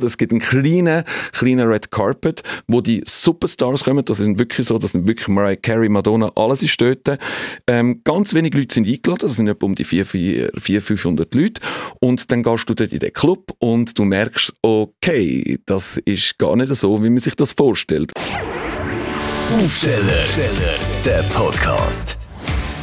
Es gibt einen kleinen, kleinen Red Carpet, wo die Superstars kommen. Das sind wirklich so, das sind wirklich Mariah Carey, Madonna, alles ist dort. Ähm, ganz wenige Leute sind eingeladen, das sind etwa um die 400, 500 Leute. Und dann gehst du dort in den Club und du merkst, okay, das ist gar nicht so, wie man sich das vorstellt. Aufsteller, der Podcast.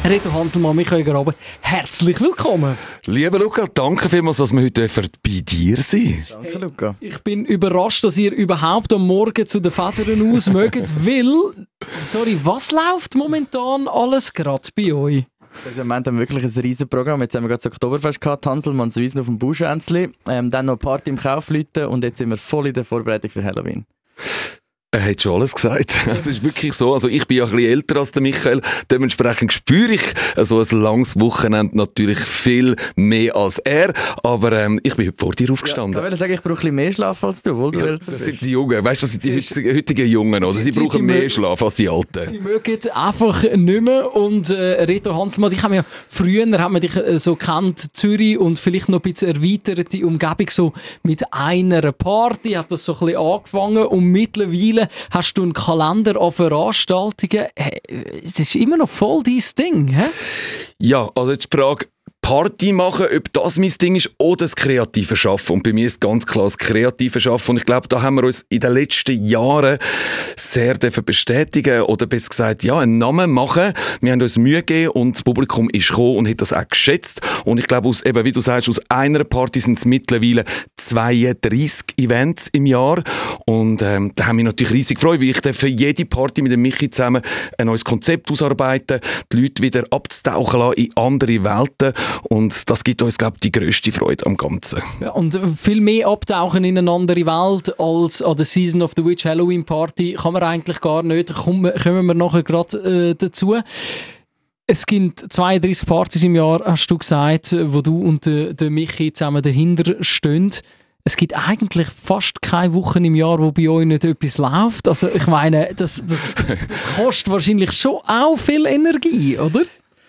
Reto Hanselmann, Michael Graben, herzlich willkommen. Lieber Luca, danke vielmals, dass wir heute bei dir sind. Danke, Luca. Ich bin überrascht, dass ihr überhaupt am Morgen zu den Federn aus mögt, weil, sorry, was läuft momentan alles gerade bei euch? Also Moment haben wir wirklich ein riesiges Programm. Jetzt haben wir gerade das Oktoberfest gehabt, Hanselmanns Wiesen auf dem Buschänzli. Ähm, dann noch Party im Kaufleuten und jetzt sind wir voll in der Vorbereitung für Halloween. Er hat schon alles gesagt. Es ist wirklich so. Also ich bin ja ein bisschen älter als der Michael. Dementsprechend spüre ich so ein langes Wochenende natürlich viel mehr als er. Aber ähm, ich bin heute vor dir aufgestanden. Ja, ich sagen, ich brauche ein bisschen mehr Schlaf als du, wohl du ja, Das sind die Jungen. Weißt du, das sind die heutigen, heutigen Jungen. Also sie die, brauchen die, mehr Schlaf als die Alten. Die mögen einfach nicht mehr. Und äh, Reto Hansmann, ich habe ja früher haben wir dich äh, so kennt, Zürich und vielleicht noch ein bisschen erweiterte Umgebung so mit einer Party hat das so ein bisschen angefangen und mittlerweile hast du einen Kalender an Veranstaltungen. Es ist immer noch voll dein Ding, hä? Ja, also jetzt die Frage, Party machen, ob das mein Ding ist oder das kreative Schaffen. Und bei mir ist ganz klar das kreative Schaffen. Und ich glaube, da haben wir uns in den letzten Jahren sehr bestätigen oder besser gesagt, ja, einen Namen machen. Wir haben uns Mühe gegeben und das Publikum ist gekommen und hat das auch geschätzt. Und ich glaube, aus, eben, wie du sagst, aus einer Party sind es mittlerweile 32 Events im Jahr. Und ähm, da haben wir natürlich riesig gefreut, weil ich für jede Party mit dem Michi zusammen ein neues Konzept ausarbeiten, die Leute wieder abzutauchen lassen in andere Welten und das gibt uns, glaube ich, die grösste Freude am Ganzen. Und viel mehr abtauchen in eine andere Welt als an der Season of the Witch Halloween Party kann man eigentlich gar nicht. Kommen, kommen wir nachher gerade äh, dazu. Es gibt 32 Partys im Jahr, hast du gesagt, wo du und der, der Michi zusammen dahinter stehen. Es gibt eigentlich fast keine Wochen im Jahr, wo bei euch nicht etwas läuft. Also ich meine, das, das, das kostet wahrscheinlich schon auch viel Energie, oder?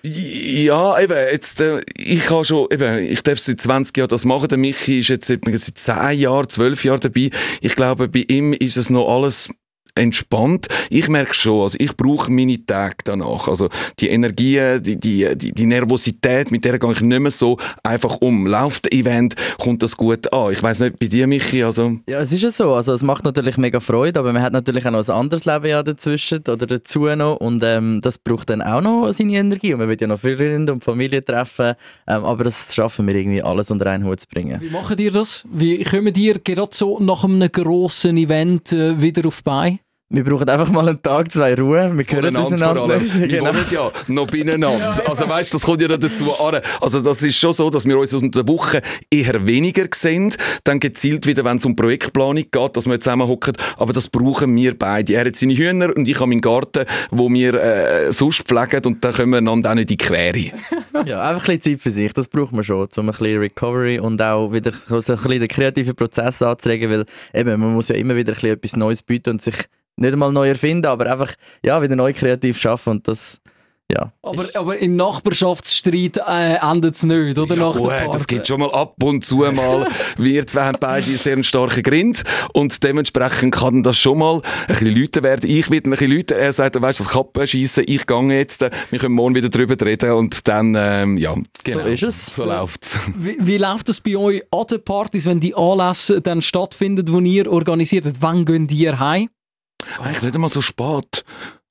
Ja, eben, jetzt, äh, ich habe schon, eben, ich darf seit 20 Jahren das machen. Der Michi ist jetzt seit 10 Jahren, 12 Jahren dabei. Ich glaube, bei ihm ist es noch alles entspannt. Ich merke schon, also ich brauche meine Tage danach. Also die Energie, die, die, die, die Nervosität, mit der gehe ich nicht mehr so einfach um. Läuft der Event, kommt das gut an. Ich weiß nicht, bei dir, Michi, also... Ja, es ist ja so. Also es macht natürlich mega Freude, aber man hat natürlich auch noch ein anderes Leben ja dazwischen oder dazu noch und ähm, das braucht dann auch noch seine Energie und man will ja noch Freunde und Familie treffen, ähm, aber das schaffen wir irgendwie alles unter einen Hut zu bringen. Wie machen ihr das? Wie kommen ihr gerade so nach einem grossen Event äh, wieder auf bei? Wir brauchen einfach mal einen Tag, zwei Ruhe. Wir können das einander Wir genau. wohnen ja noch beieinander. Also weißt, das kommt ja dazu an. Also das ist schon so, dass wir uns unter der Woche eher weniger sehen. Dann gezielt wieder, wenn es um Projektplanung geht, dass wir zusammenhocken. Aber das brauchen wir beide. Er hat seine Hühner und ich habe meinen Garten, wo wir äh, sonst pflegen und dann können wir einander auch nicht in die Quere. ja, einfach ein bisschen Zeit für sich. Das braucht man schon, um ein bisschen Recovery und auch wieder so ein bisschen den kreativen Prozess anzuregen, weil eben, man muss ja immer wieder ein bisschen etwas Neues bieten und sich nicht einmal neu erfinden, aber einfach ja, wieder neu kreativ schaffen und das ja. Aber, aber im Nachbarschaftsstreit äh, endet es nicht, oder? Ja, gut, das geht schon mal ab und zu mal. Wir zwei haben beide sehr einen starken Grind und dementsprechend kann das schon mal ein bisschen Leute werden. Ich werde ein bisschen Leute, er sagt, weißt du, das Kappen schießen, ich gehe jetzt, wir können morgen wieder drüber reden und dann, ähm, ja, genau. So ist es. So läuft's. Wie, wie läuft das bei euch an den Partys, wenn die Anlässe dann stattfinden, die ihr organisiert? Wann gehen ihr heim? Eigentlich nicht einmal so spät.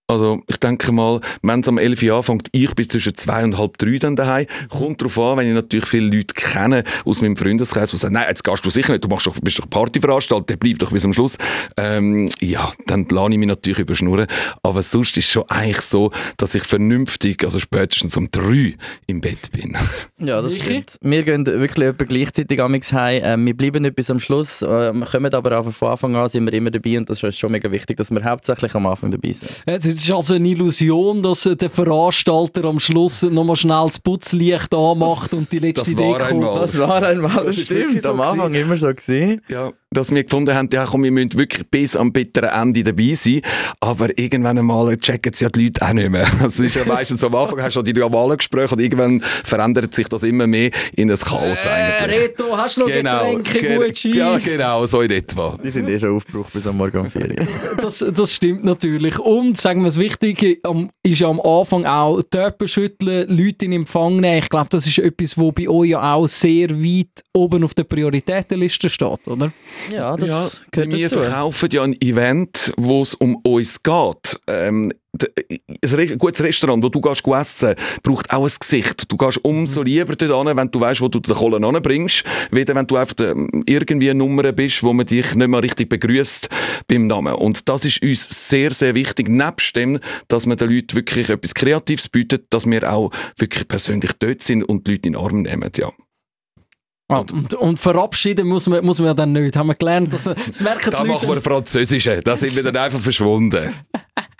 Also ich denke mal, wenn es am 11 Uhr anfängt, ich bin zwischen zwei und halb drei dann daheim. Kommt darauf an, wenn ich natürlich viele Leute kenne aus meinem Freundeskreis, die sagen, nein, jetzt gehst du sicher nicht, du machst doch, bist doch Partyveranstalter, der bleibt doch bis zum Schluss. Ähm, ja, dann lade ich mich natürlich überschnurren. Aber sonst ist es schon eigentlich so, dass ich vernünftig, also spätestens um drei im Bett bin. Ja, das stimmt. Wir gehen wirklich etwa gleichzeitig am heim. Ähm, wir bleiben nicht bis am Schluss, wir kommen aber auch von Anfang an sind wir immer dabei und das ist schon mega wichtig, dass wir hauptsächlich am Anfang dabei sind. Ja, es ist also eine Illusion, dass der Veranstalter am Schluss nochmal schnell das Putzlicht anmacht und die letzte das war Deko. Einmal. Das war einmal, das, das stimmt. So am Anfang gewesen. immer so gesehen. Ja, dass wir gefunden haben, ja komm, wir müssen wirklich bis am bitteren Ende dabei sein, aber irgendwann einmal checken sie ja die Leute auch nicht mehr. Also es ist ja meistens so, am Anfang hast du die normalen Gespräche und irgendwann verändert sich das immer mehr in ein Chaos Äh, eigentlich. Reto, hast du noch Genau, Getränke, ge- Gucci? ja genau, so in etwa. Die sind eh schon aufgebraucht bis am Morgen um 4 Uhr. Das, das stimmt natürlich. Und sagen wir das Wichtige ist ja am Anfang auch Töpfe schütteln, Leute in Empfang nehmen. Ich glaube, das ist etwas, was bei euch ja auch sehr weit oben auf der Prioritätenliste steht, oder? Ja, das ja, gehört wir dazu. verkaufen ja ein Event, wo es um uns geht. Ähm, ein gutes Restaurant, wo du gehst essen, braucht auch ein Gesicht. Du gehst umso Mhm. lieber dort hin, wenn du weißt, wo du den Kohlen anbringst, weder wenn du einfach ähm, irgendwie eine Nummer bist, wo man dich nicht mehr richtig begrüßt beim Namen. Und das ist uns sehr, sehr wichtig. Nebst dem, dass man den Leuten wirklich etwas Kreatives bietet, dass wir auch wirklich persönlich dort sind und die Leute in den Arm nehmen. Ja. Ah, und, und verabschieden muss man, muss man ja dann nicht. Haben wir gelernt, dass, das merken Da die machen wir Leute. Französische. Da sind wir dann einfach verschwunden.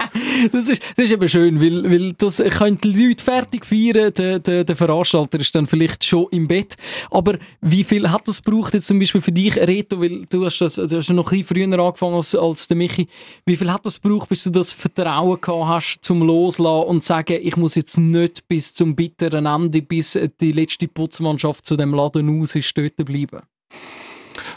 Das ist, das ist eben schön, weil, weil das können die Leute fertig feiern. Der, der, der Veranstalter ist dann vielleicht schon im Bett. Aber wie viel hat das gebraucht jetzt zum Beispiel für dich, Reto? Weil du hast, das, du hast noch ein bisschen früher angefangen als, als der Michi. Wie viel hat das gebraucht, bis du das Vertrauen gehabt hast, zum Loslassen und sagen, ich muss jetzt nicht bis zum bitteren Ende, bis die letzte Putzmannschaft zu dem Laden aus ist, dort bleiben?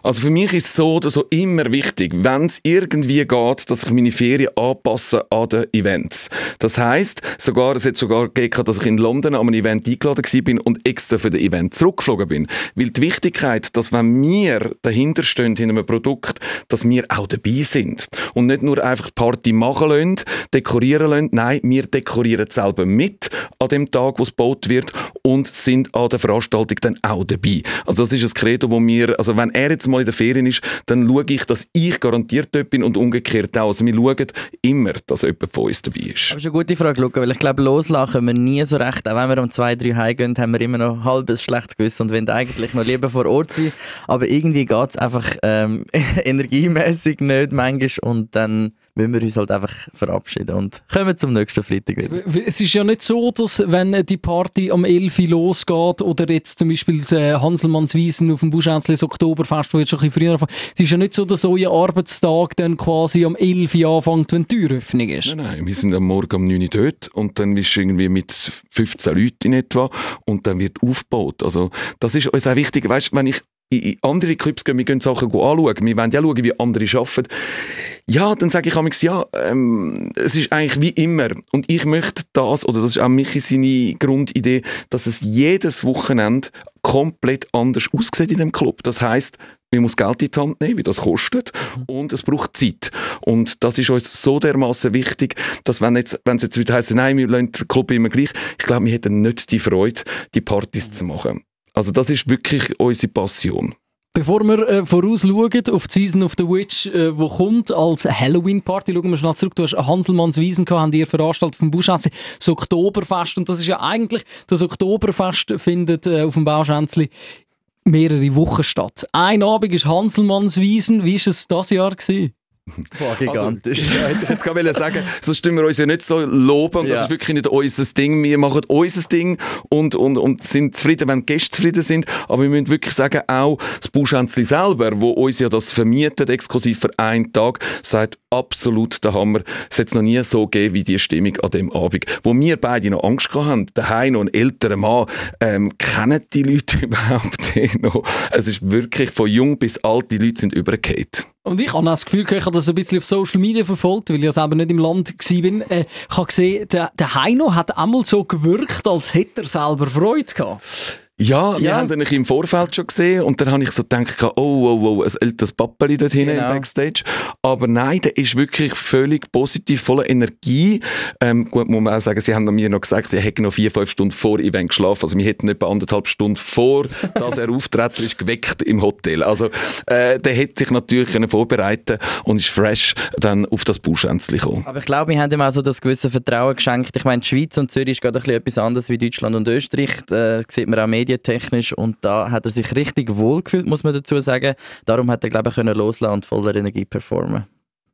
Also für mich ist es so oder so immer wichtig, wenn es irgendwie geht, dass ich meine Ferien anpasse an den Events. Das heißt, sogar es hat sogar gegeben, dass ich in London an einem Event eingeladen bin und extra für das Event zurückgeflogen bin. Weil die Wichtigkeit, dass wenn wir dahinter stehen in einem Produkt, dass wir auch dabei sind und nicht nur einfach die Party machen lassen, dekorieren lassen. Nein, wir dekorieren selber mit an dem Tag, wo es gebaut wird und sind an der Veranstaltung dann auch dabei. Also das ist ein Credo, wo wir, also wenn er jetzt mal in der Ferien ist, dann schaue ich, dass ich garantiert dort bin und umgekehrt auch. Also wir schauen immer, dass jemand von uns dabei ist. Das ist eine gute Frage, Luca, weil ich glaube, loslachen wir nie so recht. Auch wenn wir um zwei, drei heimgehen, haben wir immer noch ein halbes schlechtes Gewissen und wollen eigentlich noch lieber vor Ort sein. Aber irgendwie geht es einfach ähm, energiemäßig nicht manchmal und dann müssen wir uns halt einfach verabschieden und kommen zum nächsten Freitag wieder. Es ist ja nicht so, dass wenn die Party am 11 Uhr losgeht oder jetzt zum Beispiel das äh, Hanselmannswiesen auf dem Buschänzlis Oktoberfest, wo jetzt schon ein bisschen früher anfängt, es ist ja nicht so, dass euer Arbeitstag dann quasi am 11 Uhr anfängt, wenn die Türöffnung ist. Nein, nein, wir sind am Morgen um 9 Uhr dort und dann bist du irgendwie mit 15 Leuten in etwa und dann wird aufgebaut. Also das ist uns auch wichtig, weißt, wenn ich in andere Clubs gehe, wir gehen Sachen anschauen, wir wollen ja schauen, wie andere arbeiten. Ja, dann sage ich manchmal, ja, ähm, es ist eigentlich wie immer. Und ich möchte das, oder das ist auch Michi seine Grundidee, dass es jedes Wochenende komplett anders aussieht in dem Club. Das heißt, man muss Geld in die Hand nehmen, wie das kostet, und es braucht Zeit. Und das ist uns so dermaßen wichtig, dass wenn jetzt, wenn es jetzt wieder heisst, nein, wir lassen den Club immer gleich, ich glaube, wir hätten nicht die Freude, die Partys zu machen. Also das ist wirklich unsere Passion. Bevor wir äh, vorausschauen auf die Season of the Witch, äh, wo kommt als Halloween-Party, schauen wir schnell zurück. Du hast Hanselmannswiesen gehabt, haben die veranstaltet vom Buschänzli, das Oktoberfest. Und das ist ja eigentlich, das Oktoberfest findet äh, auf dem Bauschänzli mehrere Wochen statt. Ein Abend ist Hanselmannswiesen. Wie war es das Jahr? Gewesen? Boah, gigantisch. Also, ja, hätte ich jetzt gerade sagen, sonst tun wir uns ja nicht so loben und Ja. das ist wirklich nicht unser Ding. Wir machen unser Ding und, und, und sind zufrieden, wenn die Gäste zufrieden sind. Aber wir müssen wirklich sagen, auch das Buschänzli selber, wo uns ja das vermietet, exklusiv für einen Tag, sagt absolut der Hammer. Es hat es noch nie so gegeben wie die Stimmung an dem Abend. Wo wir beide noch Angst haben, daheim noch ein älterer Mann, ähm, kennen die Leute überhaupt noch? Es ist wirklich von jung bis alt, die Leute sind übergeht. Und ich habe das Gefühl, ich habe das ein bisschen auf Social Media verfolgt, weil ich ja selber nicht im Land war. Äh, ich habe gesehen, der, der Heino hat einmal so gewirkt, als hätte er selber Freude gehabt. Ja, wir Ja. haben ihn im Vorfeld schon gesehen und dann habe ich so gedacht, oh, oh, oh, ein älteres Pappeli dort hinten Genau. im Backstage. Aber nein, der ist wirklich völlig positiv, voller Energie. Ähm, gut, muss man auch sagen, sie haben mir noch gesagt, sie hätten noch vier, fünf Stunden vor Event geschlafen. Also wir hätten etwa anderthalb Stunden vor, dass er auftreten ist, geweckt im Hotel. Also äh, der hätte sich natürlich können vorbereiten und ist fresh dann auf das Bauschänzli gekommen. Aber ich glaube, wir haben ihm auch so das gewisse Vertrauen geschenkt. Ich meine, die Schweiz und Zürich ist gerade ein bisschen etwas anderes wie Deutschland und Österreich. Da sieht man auch medientechnisch und da hat er sich richtig wohl gefühlt, muss man dazu sagen. Darum hat er, glaube ich, können loslassen und voller Energie performen.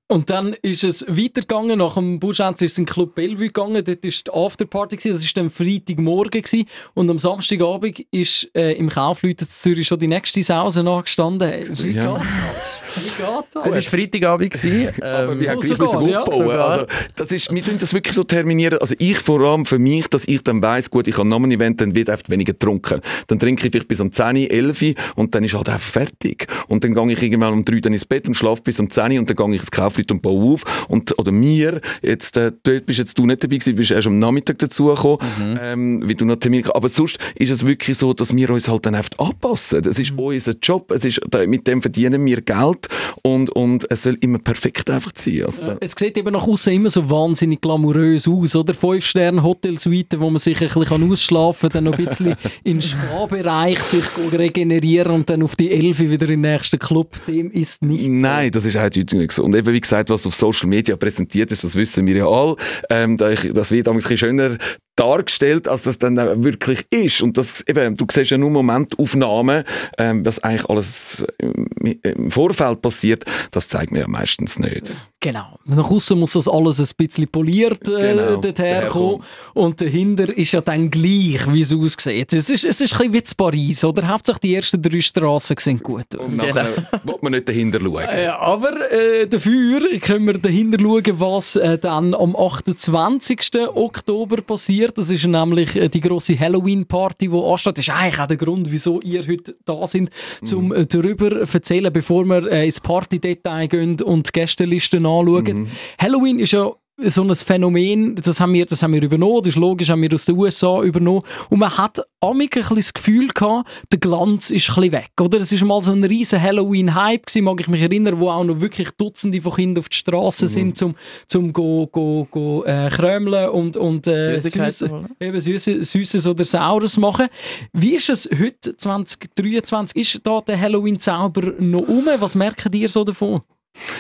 Und dann ist es weitergegangen, nach dem Buschenz ist es in den Club Bellevue gegangen, dort war die Afterparty, gewesen. das war dann Freitagmorgen gewesen. und am Samstagabend ist äh, im Kaufleuten Zürich schon die nächste Sause nachgestanden. Wie Ja. geht das? Wie geht das? Es war Freitagabend. gewesen, Aber ähm, wir haben gleich sogar, ja, aufbauen. sogar. also, das ist, wir tun das wirklich so terminieren. Also ich vor allem für mich, dass ich dann weiss, gut, ich habe noch ein Event, dann wird einfach weniger getrunken. Dann trinke ich vielleicht bis um 10, 11 und dann ist halt einfach fertig. Und dann gehe ich irgendwann um 3 dann ins Bett und schlafe bis um 10 und dann gehe ich ins Kaufleute und baue auf. Und, oder mir, jetzt, äh, dort bist jetzt du nicht dabei gewesen, bist erst am Nachmittag dazugekommen, ähm, wie du noch Termin Aber sonst ist es wirklich so, dass wir uns halt dann einfach anpassen. Das ist unser Job. Es ist, mit dem verdienen wir Geld und, und es soll immer perfekt einfach sein. Also, da- Es sieht eben nach außen immer so wahnsinnig glamourös aus, oder? Fünf Sterne Hotelsuite, wo man sich ein bisschen ausschlafen kann, dann noch ein bisschen in den Spa-Bereich sich regenerieren und dann auf die Elfe wieder in den nächsten Club. Dem ist nicht Nein, das ist halt heute nicht so. Und eben, wie gesagt, was auf Social Media präsentiert ist, das wissen wir ja alle. Ähm, das wird damals ein bisschen schöner dargestellt, als das dann wirklich ist. Und das, eben, du siehst ja nur Momentaufnahmen, ähm, was eigentlich alles im, Vorfeld passiert, das zeigt mir ja meistens nicht. Genau. Nach außen muss das alles ein bisschen poliert äh, Genau, dorthin daherkommen. kommen. Und dahinter ist ja dann gleich, wie es aussieht. Es ist, es ist ein bisschen wie zu Paris, oder? Hauptsache die ersten drei Straßen sehen gut aus. Und nachher will man nicht dahinter schauen. Äh, aber äh, dafür können wir dahinter schauen, was äh, dann am 28. Oktober passiert. Das ist nämlich äh, die große Halloween-Party, die ansteht. Das ist eigentlich auch der Grund, wieso ihr heute da sind, um äh, darüber zu erzählen, bevor wir äh, ins Party-Detail gehen und die Gästelisten anschauen. Halloween ist ja so ein Phänomen, das haben wir, das haben wir übernommen, das ist logisch, haben wir aus den USA übernommen. Und man hat amig ein bisschen das Gefühl gehabt, der Glanz ist ein bisschen weg, oder? Es ist mal so ein riesen Halloween-Hype gewesen, mag ich mich erinnern, wo auch noch wirklich Dutzende von Kindern auf die Straße sind, zum, zum go, go, go, äh, krömeln und, und äh, Süßes oder Saures machen. Wie ist es heute, 2023, ist da der Halloween-Zauber noch um? Was merken ihr so davon?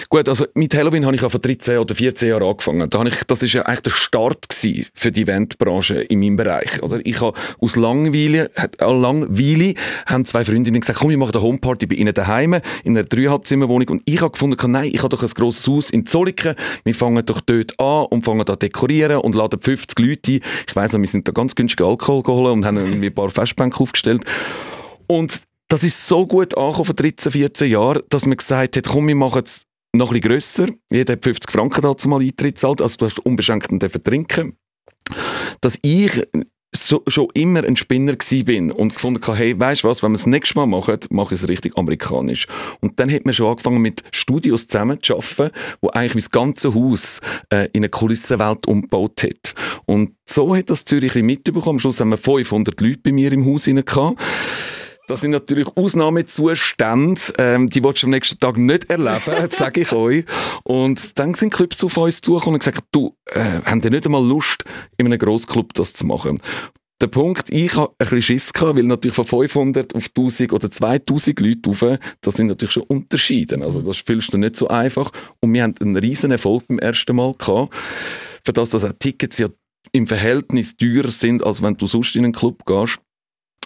Gut, also mit Halloween habe ich ja vor 13 oder 14 Jahren angefangen. Da ich, das ist ja eigentlich der Start für die Eventbranche in meinem Bereich. Oder? Ich habe aus Langweile, hat- äh, Langweile haben zwei Freundinnen gesagt, komm, wir machen eine Homeparty bei ihnen daheim in einer Dreieinhalbzimmerwohnung. Und ich habe gefunden, nein, ich habe doch ein grosses Haus in Zolliken. Wir fangen doch dort an und fangen da dekorieren und laden 50 Leute ein. Ich weiss noch, wir sind da ganz günstig Alkohol geholt und haben ein paar Festbänke aufgestellt. Und das ist so gut angekommen vor 13, 14 Jahren, dass man gesagt hat, komm, wir machen es noch ein bisschen grösser. Jeder hat 50 Franken dazu mal Eintritt zahlt, also du hast unbeschränkt trinken. Dass ich so, schon immer ein Spinner bin und gefunden habe, hey, weißt du was, wenn wir es das nächste Mal machen, mache ich es richtig amerikanisch. Und dann hat man schon angefangen mit Studios zusammen zu arbeiten, wo eigentlich wie das ganze Haus äh, in eine Kulissenwelt umgebaut hat. Und so hat das Zürich mitbekommen. Am Schluss haben wir 500 Leute bei mir im Haus rein gehabt. Das sind natürlich Ausnahmezustände, ähm, die willst du am nächsten Tag nicht erleben, sage ich euch. Und dann sind Clubs auf uns zugekommen und gesagt, du, äh, haben die nicht einmal Lust, in einem Grossclub das zu machen? Der Punkt, ich habe ein bisschen Schiss gehabt, weil natürlich von 500 auf 1000 oder 2000 Leute rauf, das sind natürlich schon Unterschiede. Also das fühlst du nicht so einfach. Und wir haben einen riesen Erfolg beim ersten Mal gehabt, für das, dass auch Tickets ja im Verhältnis teurer sind, als wenn du sonst in einen Club gehst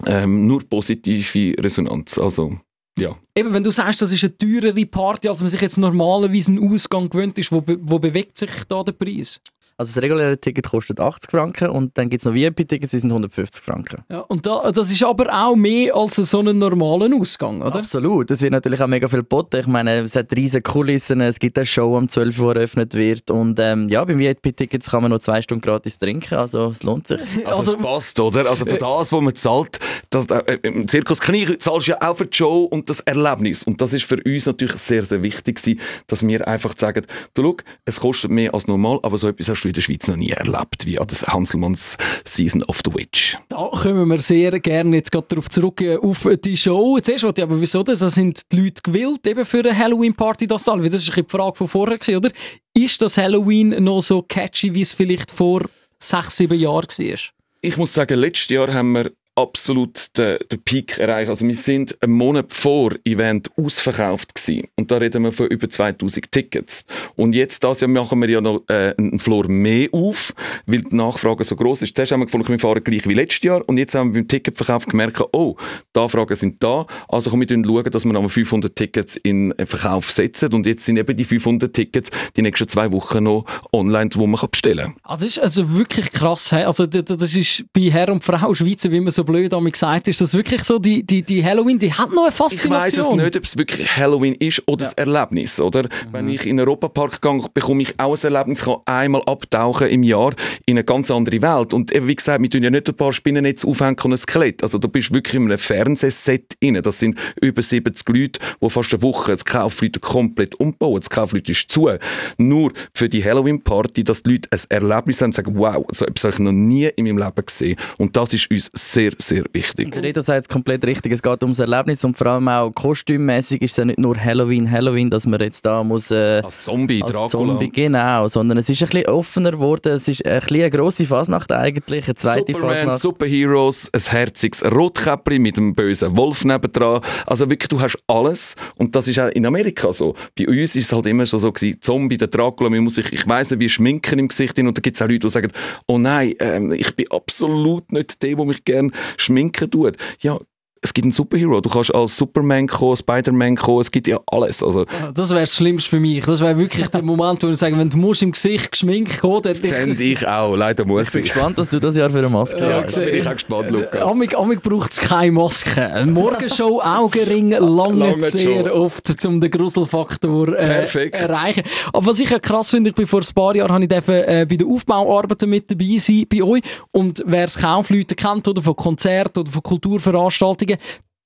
ähm, nur positive Resonanz. Also, ja. Eben, wenn du sagst, das ist eine teurere Party, als man sich jetzt normalerweise einen Ausgang gewöhnt ist, wo, wo bewegt sich da der Preis? Also das reguläre Ticket kostet 80 Franken und dann gibt es noch VIP-Tickets, die sind 150 Franken. Ja, und da, das ist aber auch mehr als so einen normalen Ausgang, oder? Absolut, es wird natürlich auch mega viel geboten. Ich meine, es hat riesige Kulissen, es gibt eine Show am 12 Uhr eröffnet wird und ähm, ja, beim VIP-Tickets kann man noch zwei Stunden gratis trinken, also es lohnt sich. Also, Also- es passt, oder? Also für das, was man zahlt, das, äh, im Zirkus Knie zahlst du ja auch für die Show und das Erlebnis. Und das ist für uns natürlich sehr, sehr wichtig gewesen, dass wir einfach sagen, du schau, es kostet mehr als normal, aber so etwas hast du in der Schweiz noch nie erlebt, wie an der Hanselmanns Season of the Witch. Da kommen wir sehr gerne jetzt gerade darauf zurück äh, auf die Show. Zuerst wollte ich aber, wieso das? Da sind die Leute gewillt, eben für eine Halloween-Party das? Weil Das ist die Frage von vorher, oder? Ist das Halloween noch so catchy, wie es vielleicht vor sechs, sieben Jahren war? Ich muss sagen, letztes Jahr haben wir absolut den, den Peak erreicht. Also wir sind einen Monat vor Event ausverkauft gewesen. Und da reden wir von über 2000 Tickets. Und jetzt das Jahr machen wir ja noch äh, einen Floor mehr auf, weil die Nachfrage so groß ist. Zuerst haben wir gefunden, wir fahren gleich wie letztes Jahr. Und jetzt haben wir beim Ticketverkauf gemerkt, oh, die Anfragen sind da. Also können wir schauen, dass wir noch 500 Tickets in Verkauf setzen. Und jetzt sind eben die 500 Tickets die nächsten zwei Wochen noch online, wo man bestellen kann. Also das ist also wirklich krass. Also das ist bei Herr und Frau Schweizer, wie man so blöd damit gesagt ist, das wirklich so, die, die, die Halloween, die hat noch eine Faszination. Ich weiß es nicht, ob es wirklich Halloween ist oder ja. ein Erlebnis. Oder? Mhm. Wenn ich in den Europapark gehe, bekomme ich auch ein Erlebnis, kann einmal abtauchen im Jahr in eine ganz andere Welt. Und eben, wie gesagt, wir tun ja nicht ein paar Spinnennetze aufhängen und ein Skelett. Also du bist wirklich in einem Fernsehset rein. Das sind über 70 Leute, die fast eine Woche das Kaufleute komplett umbauen. Das Kaufleute ist zu. Nur für die Halloween-Party, dass die Leute ein Erlebnis haben und sagen, wow, so etwas habe ich noch nie in meinem Leben gesehen. Und das ist uns sehr, sehr wichtig. Der Reto sagt es komplett richtig. Es geht ums Erlebnis und vor allem auch kostümmäßig ist es ja nicht nur Halloween, Halloween, dass man jetzt da muss... Äh, als Zombie, als Dracula. Zombie, genau. Sondern es ist ein bisschen offener geworden. Es ist ein bisschen eine grosse Fasnacht eigentlich, eine zweite Superman, Fasnacht. Superheroes, ein herziges Rotkäppli mit einem bösen Wolf nebendran. Also wirklich, du hast alles. Und das ist auch in Amerika so. Bei uns ist es halt immer schon so gewesen, Zombie, der Dracula, man muss sich, ich weiss nicht, wie Schminken im Gesicht hin. Und da gibt es auch Leute, die sagen, oh nein, ähm, ich bin absolut nicht der, der mich gerne schminken tut. Ja, es gibt einen Superhero. Du kannst als Superman kommen, Spider-Man kommen, es gibt ja alles. Also, das wäre das Schlimmste für mich. Das wäre wirklich der Moment, wo ich sage, wenn du musst im Gesicht geschminkt kommen dann... Fände ich auch, leider muss ich. bin gespannt, dass du das Jahr für eine Maske ja, hast. Da bin ich auch gespannt, Luca. Amig, amig braucht es keine Maske. Morgenshow, Augenring, lange, sehr schon. oft, um den Gruselfaktor äh, erreichen. Aber was ich ja krass finde, ich bin vor ein paar Jahren habe ich dürfen, äh, bei den Aufbauarbeiten mit dabei sein bei euch und wer es Kaufleute kennt oder von Konzerten oder von Kulturveranstaltungen Veranstaltungen,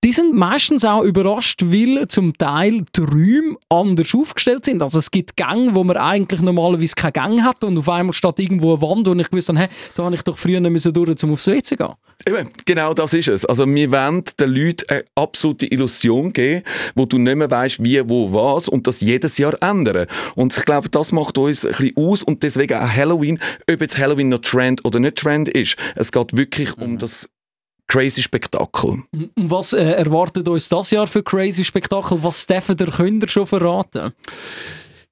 die sind meistens auch überrascht, weil zum Teil die Räume anders aufgestellt sind. Also es gibt Gänge, wo man eigentlich normalerweise keine Gänge hat und auf einmal steht irgendwo eine Wand und ich wusste, hey, da habe ich doch früher nicht durch, um aufs WC zu gehen. Eben, genau das ist es. Also wir wollen den Leuten eine absolute Illusion geben, wo du nicht mehr weißt, wie, wo, was und das jedes Jahr ändern. Und ich glaube, das macht uns ein bisschen aus und deswegen auch Halloween, ob jetzt Halloween noch Trend oder nicht Trend ist. Es geht wirklich mhm. um das crazy Spektakel. Was äh, erwartet uns das Jahr für crazy Spektakel? Was dürfen der Künder schon verraten?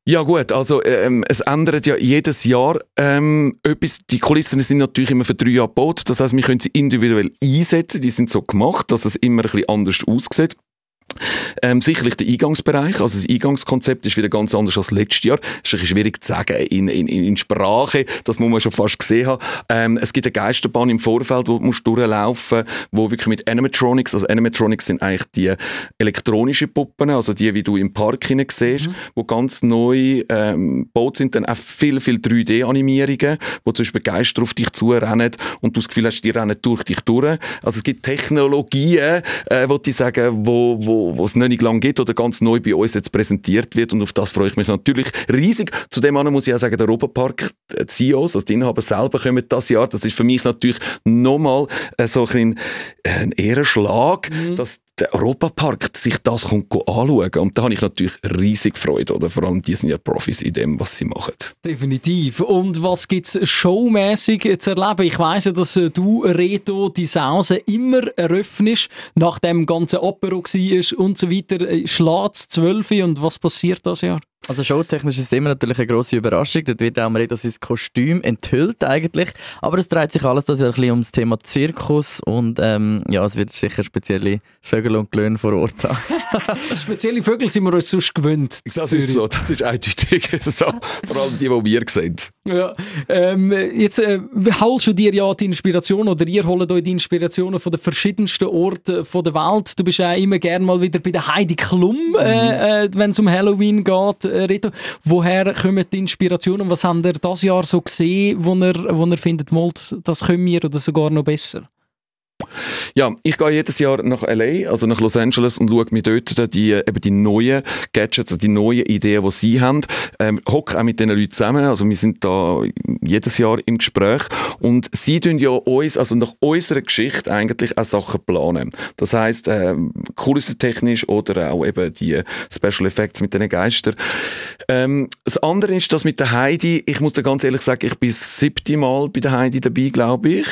Ja gut, also ähm, es ändert ja jedes Jahr ähm, etwas. Die Kulissen sind natürlich immer für drei Jahre gebaut. Das heißt, wir können sie individuell einsetzen. Die sind so gemacht, dass es immer ein bisschen anders aussieht. Ähm, sicherlich der Eingangsbereich, also das Eingangskonzept ist wieder ganz anders als letztes Jahr. Das ist ein bisschen schwierig zu sagen in, in, in Sprache, das muss man schon fast gesehen haben. Ähm, es gibt eine Geisterbahn im Vorfeld, wo du durchlaufen wo wirklich mit Animatronics, also Animatronics sind eigentlich die elektronischen Puppen, also die, wie du im Park hinein siehst, mhm. wo ganz neu ähm, gebaut sind, dann auch viel, viel 3D-Animierungen, wo zum Beispiel Geister auf dich zurennen und du das Gefühl hast, die rennen durch dich durch. Also es gibt Technologien, äh, wo die sagen, wo, wo wo, es noch nicht lange gibt oder ganz neu bei uns jetzt präsentiert wird und auf das freue ich mich natürlich riesig. Zudem muss ich auch sagen, der Europapark, die CEOs, also die Inhaber selber kommen das Jahr, das ist für mich natürlich nochmal äh, so ein, ein Ehrenschlag, mhm. dass der Europapark sich das kommt anschauen und da habe ich natürlich riesig Freude, oder? vor allem die sind ja Profis in dem, was sie machen. Definitiv. Und was gibt es showmäßig zu erleben? Ich weiss ja, dass äh, du, Reto, die Sause immer eröffnest, nach dem ganzen Apero war und so weiter. Äh, Schlägt es 12 und was passiert das Jahr? Also showtechnisch ist es immer natürlich eine grosse Überraschung. Dort wird auch Reto sein Kostüm enthüllt eigentlich. Aber es dreht sich alles das ja ein bisschen um das Thema Zirkus und ähm, ja, es wird sicher spezielle Vögel und Glöhn vor Ort haben. spezielle Vögel sind wir uns sonst gewöhnt. Das ist so, das ist eindeutig so. Vor allem die, die wir sehen. Ja, ähm, jetzt äh, holst du dir ja die Inspiration oder ihr holt euch die Inspirationen von den verschiedensten Orten von der Welt. Du bist ja immer gerne mal wieder bei der Heidi Klum, äh, äh, wenn es um Halloween geht reden. Woher kommen die Inspirationen? Was habt ihr das Jahr so gesehen, wo ihr, wo ihr findet, das können wir oder sogar noch besser? Ja, ich gehe jedes Jahr nach LA, also nach Los Angeles und schaue mir dort die, eben die neuen Gadgets, die neuen Ideen, die sie haben. Ähm, hocke auch mit diesen Leuten zusammen, also wir sind da jedes Jahr im Gespräch und sie tun ja uns, also nach unserer Geschichte eigentlich auch Sachen planen. Das heisst, ähm, technisch oder auch eben die Special Effects mit den Geistern. Ähm, das andere ist das mit der Heidi, ich muss dir ganz ehrlich sagen, ich bin das siebte Mal bei der Heidi dabei, glaube ich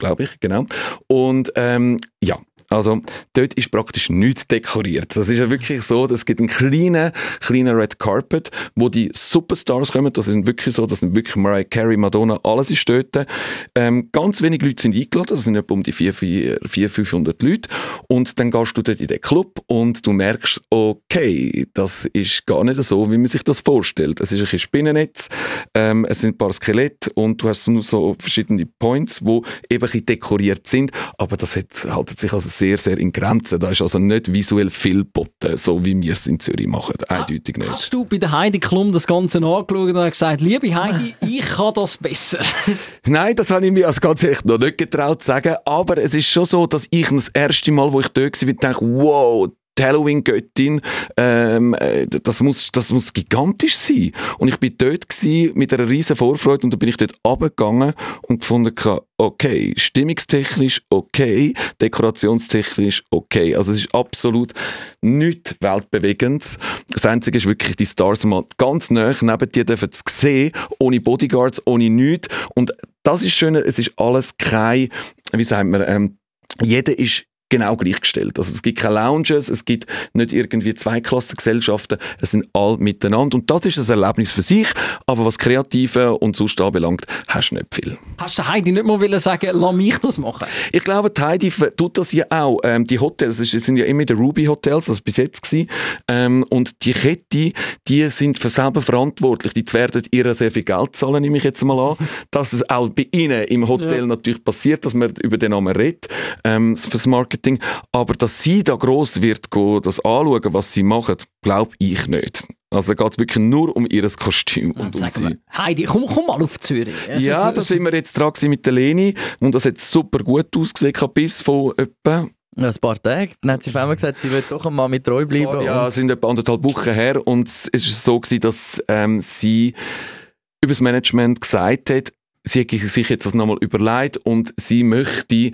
glaube ich, genau. Und ähm, ja, also dort ist praktisch nichts dekoriert. Das ist ja wirklich so, es gibt einen kleinen, kleinen Red Carpet, wo die Superstars kommen. Das ist wirklich so, das sind wirklich Mariah Carey, Madonna, alles ist dort. Ähm, ganz wenig Leute sind eingeladen, das sind etwa um die 400, 500 Leute. Und dann gehst du dort in den Club und du merkst, okay, das ist gar nicht so, wie man sich das vorstellt. Es ist ein bisschen Spinnennetz, ähm, es sind ein paar Skelette und du hast nur so verschiedene Points, wo eben ein bisschen dekoriert sind, aber das hat, haltet sich also sehr, sehr in Grenzen. Da ist also nicht visuell viel geboten, so wie wir es in Zürich machen. Eindeutig nicht. Hast du bei der Heidi Klum das Ganze angeschaut und gesagt, liebe Heidi, ich kann das besser? Nein, das habe ich mir als ganz ehrlich noch nicht getraut zu sagen. Aber es ist schon so, dass ich das erste Mal, wo ich da war, dachte, wow, die Halloween-Göttin, ähm, äh, das, muss, das muss gigantisch sein. Und ich bin dort mit einer riesen Vorfreude und dann bin ich dort runtergegangen und gefunden, okay, stimmungstechnisch okay, dekorationstechnisch okay. Also es ist absolut nichts Weltbewegendes. Das Einzige ist wirklich, die Stars mal ganz nah neben dir dürfen zu sehen, ohne Bodyguards, ohne nichts. Und das ist schön, es ist alles kein, wie sagt man, ähm, jeder ist genau gleichgestellt. Also es gibt keine Lounges, es gibt nicht irgendwie Zweiklassengesellschaften, es sind alle miteinander und das ist ein Erlebnis für sich, aber was Kreative und sonst anbelangt, hast du nicht viel. Hast du Heidi nicht mal sagen, lass mich das machen? Ich glaube, Heidi tut das ja auch. Ähm, die Hotels, es sind ja immer die Ruby Hotels, das bis jetzt gewesen. Ähm, und die Kette, die sind für selber verantwortlich. Die werden ihr sehr viel Geld zahlen, nehme ich jetzt mal an, dass es auch bei ihnen im Hotel ja. natürlich passiert, dass man über den Namen redet, ähm, fürs Marketing Marketing. Aber dass sie da gross wird, gehen, das anschauen, was sie machen, glaube ich nicht. Also geht es wirklich nur um ihr Kostüm und um sie. Heidi, komm, komm mal auf Zürich. Es ja, da sind wir jetzt dran mit der Leni und das hat super gut ausgesehen, bis von etwa ja, ein paar Tage. Dann hat sie einmal gesagt, sie will doch einmal mit treu bleiben. Ja, es sind etwa anderthalb Wochen her und es ist so gewesen, dass ähm, sie über das Management gesagt hat, sie hat sich jetzt das nochmal überlegt und sie möchte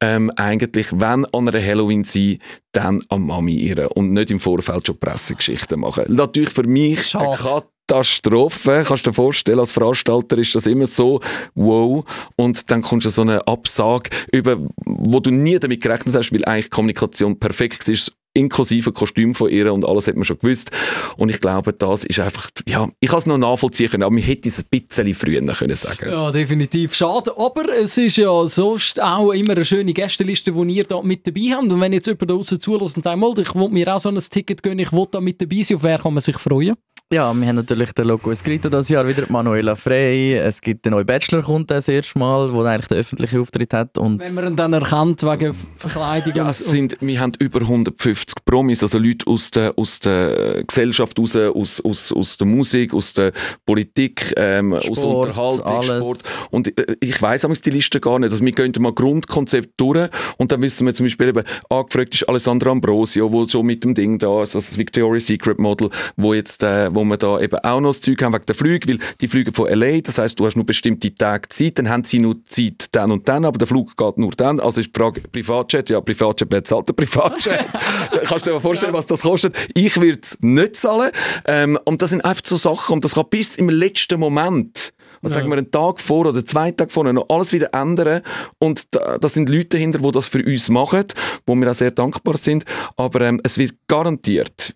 ähm, eigentlich, wenn an einer Halloween sein, dann am Mami ihre und nicht im Vorfeld schon Pressegeschichten machen. Natürlich für mich Schade. eine Katastrophe. Kannst du dir vorstellen, als Veranstalter ist das immer so, wow. Und dann kommst du so eine Absage über, wo du nie damit gerechnet hast, weil eigentlich Kommunikation perfekt ist inklusive Kostüm von ihr und alles hat man schon gewusst. Und ich glaube, das ist einfach, ja, ich kann es noch nachvollziehen können, aber man hätte es ein bisschen früher können sagen Ja, definitiv. Schade, aber es ist ja sonst auch immer eine schöne Gästeliste, die ihr da mit dabei habt. Und wenn jetzt jemand da draußen zulässt und sagt, ich will mir auch so ein Ticket gönnen, ich will da mit dabei sein, auf wer kann man sich freuen? Ja, wir haben natürlich den Loco Escrito das Jahr wieder, Manuela Frey. Es gibt den neuen Bachelor kommt das erste Mal, wo er eigentlich den öffentlichen Auftritt hat. Und Wenn man ihn dann erkennt wegen Verkleidung. Ja, es sind, wir haben über 150 Promis, also Leute aus der, aus der Gesellschaft raus, aus, aus, aus der Musik, aus der Politik, ähm, Sport, aus Unterhaltung, alles. Sport. Und äh, ich weiss aber die Liste gar nicht. Also wir gehen mal Grundkonzept durch und dann wissen wir zum Beispiel eben, angefragt ist Alessandra Ambrosio, wo schon mit dem Ding da ist, also das Victoria's Secret Model, wo jetzt äh, wo wir da eben auch noch das Zeug haben wegen der Flüge, weil die Fliegen von LA, das heißt, du hast nur bestimmte Tage Zeit, dann haben sie nur Zeit dann und dann, aber der Flug geht nur dann. Also ist die Frage, Privatjet, ja, Privatjet, wer zahlt der Privatjet? Kannst du dir mal vorstellen, was das kostet? Ich würde es nicht zahlen. Ähm, und das sind einfach so Sachen, und das kann bis im letzten Moment was sagen wir, einen Tag vor oder zwei Tage vor noch alles wieder ändern. Und da, das sind Leute dahinter, die das für uns machen, wo wir auch sehr dankbar sind. Aber ähm, es wird garantiert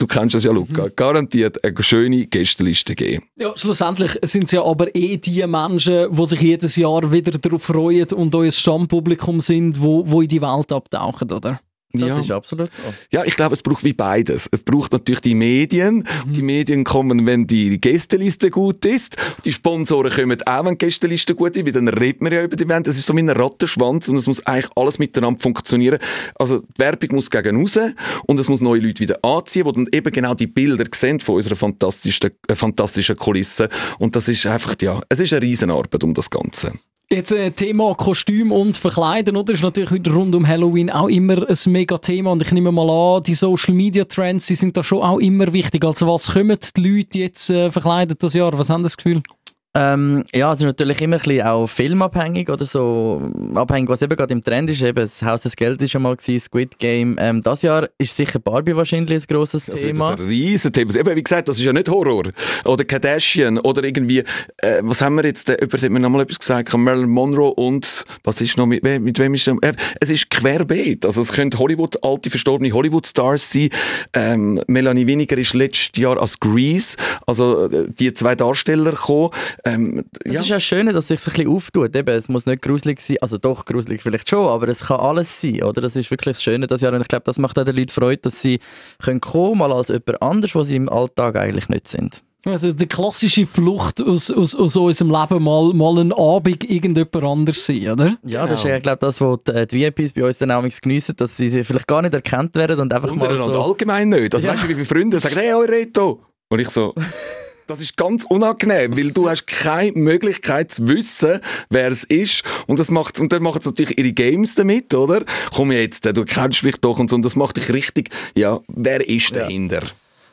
Du kennst das ja, Luca. Mhm. Garantiert eine schöne Gästeliste geben. Ja, schlussendlich sind es ja aber eh die Menschen, die sich jedes Jahr wieder darauf freuen und euer Stammpublikum sind, wo, wo in die Welt abtauchen, oder? Das ja. ist absolut so. Ja, ich glaube, es braucht wie beides. Es braucht natürlich die Medien. Mhm. Die Medien kommen, wenn die Gästeliste gut ist. Die Sponsoren kommen auch, wenn die Gästeliste gut ist, weil dann redet man ja über die Event. Es ist so wie ein Rattenschwanz und es muss eigentlich alles miteinander funktionieren. Also die Werbung muss gegen raus und es muss neue Leute wieder anziehen, die dann eben genau die Bilder sehen von unserer fantastischen, äh, fantastischen Kulisse. Und das ist einfach, ja, es ist eine Riesenarbeit um das Ganze. Jetzt äh, Thema Kostüm und Verkleiden, oder? Ist natürlich heute rund um Halloween auch immer ein mega Thema. Und ich nehme mal an, die Social Media Trends, die sind da schon auch immer wichtig. Also was kommen die Leute jetzt äh, verkleidet das Jahr? Was haben das Gefühl? Ähm, ja, es ist natürlich immer ein bisschen auch filmabhängig oder so, abhängig, was eben gerade im Trend ist. Eben, das Haus des Geldes ist schon mal gewesen, Squid Game. Ähm, das Jahr ist sicher Barbie wahrscheinlich ein grosses Das Thema. ist ein riesen Thema. Eben, wie gesagt, das ist ja nicht Horror. Oder Kardashian. Oder irgendwie, äh, was haben wir jetzt, äh, über den wir noch mal etwas gesagt, Marilyn Monroe und, was ist noch, mit, wem- mit wem ist das? Äh, es ist querbeet. Also es können Hollywood, alte, verstorbene Hollywood-Stars sein. Ähm, Melanie Winiger ist letztes Jahr als Grease, also äh, die zwei Darsteller gekommen. Ähm, Das ja. ist ja schön, dass es sich ein bisschen auftut. Eben, es muss nicht gruselig sein, also doch gruselig vielleicht schon, aber es kann alles sein, oder? Das ist wirklich das Schöne das Jahr und ich glaube, das macht auch den Leuten Freude, dass sie können kommen, mal als jemand anders, was sie im Alltag eigentlich nicht sind. Also die klassische Flucht aus, aus, aus unserem Leben, mal, mal einen Abend irgendjemand anders sein, oder? Ja, das ist ja, glaube das, was die, äh, die VIPs bei uns dann auch geniessen, dass sie sie vielleicht gar nicht erkannt werden und einfach mal Untereinander so... allgemein nicht. Also Ja. weißt du, wie viele Freunde sagen, hey, Reto. Und ich so, das ist ganz unangenehm, weil du hast keine Möglichkeit zu wissen, wer es ist. Und das macht, und dann machen sie natürlich ihre Games damit, oder? Komm jetzt, du kennst mich doch und so. Und das macht dich richtig, ja, wer ist dahinter?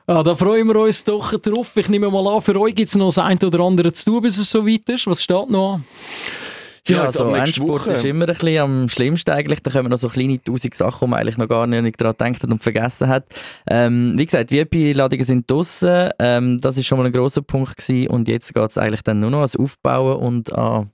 Ja, da freuen wir uns doch drauf. Ich nehme mal an, für euch gibt es noch das eine oder andere zu tun, bis es so weit ist. Was steht noch an? Ja, jetzt so ab nächste Endsport Woche. ist immer ein bisschen am schlimmsten eigentlich. Da kommen noch so kleine tausend Sachen, die man eigentlich noch gar nicht daran gedacht hat und vergessen hat. Ähm, wie gesagt, VIP-Ladungen sind draussen. Ähm, das ist schon mal ein grosser Punkt gewesen. Und jetzt geht es eigentlich dann nur noch ans Aufbauen und an,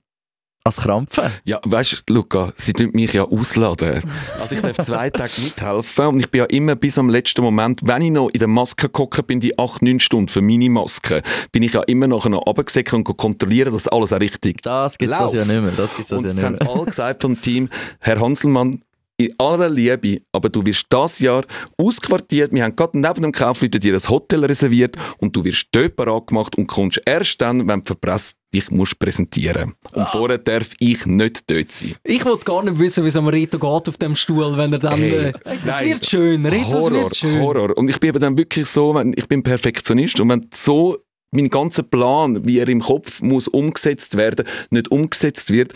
ans Krampfen. Ja, weißt du, Luca, sie tun mich ja ausladen. Also ich darf zwei Tage mithelfen und ich bin ja immer bis am letzten Moment, wenn ich noch in der Maske gehockt bin, die 8, 9 Stunden für meine Maske, bin ich ja immer noch runtergesäckert und kontrollieren, dass alles auch richtig Das gibt es ja nicht mehr. Das gibt's das Und ja nicht haben mehr. alle gesagt vom Team, Herr Hanselmann, in aller Liebe, aber du wirst das Jahr ausquartiert. Wir haben gerade neben dem Kaufleuten dir ein Hotel reserviert und du wirst dort parat gemacht und kommst erst dann, wenn du verpresst dich musst präsentieren. Ah. Und vorher darf ich nicht dort sein. Ich wollte gar nicht wissen, wie es am Reto geht auf dem Stuhl, wenn er dann... Hey, äh, das nein. wird schön, Reto, Horror, wird schön. Horror. Und ich bin eben dann wirklich so, ich bin Perfektionist und wenn so mein ganzer Plan, wie er im Kopf muss umgesetzt werden, nicht umgesetzt wird,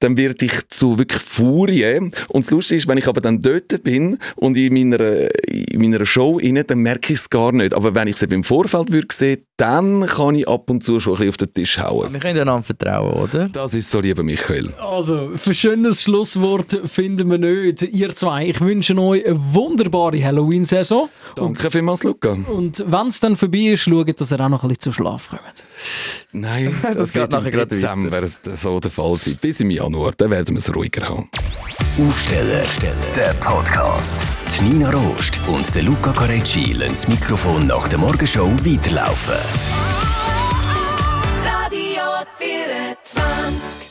dann werde ich zu wirklich Furie. Und das Lustige ist, wenn ich aber dann dort bin und in meiner, in meiner Show rein, dann merke ich es gar nicht. Aber wenn ich es im Vorfeld würde sehen, dann kann ich ab und zu schon ein bisschen auf den Tisch hauen. Wir können einander vertrauen, oder? Das ist so, lieber Michael. Also, für schönes Schlusswort finden wir nicht. Ihr zwei, ich wünsche euch eine wunderbare Halloween-Saison. Danke vielmals, Luca. Und wenn es dann vorbei ist, schaut, dass ihr auch noch ein bisschen zu Schlaf kommt. Nein, das, Das geht wird nachher im gerade Dezember so der Fall sein. Bis im Januar, dann werden wir es ruhiger haben. Aufsteller, der Podcast. Die Nina Rost und der Luca Carecci lassen das Mikrofon nach der Morgenshow weiterlaufen. Radio 24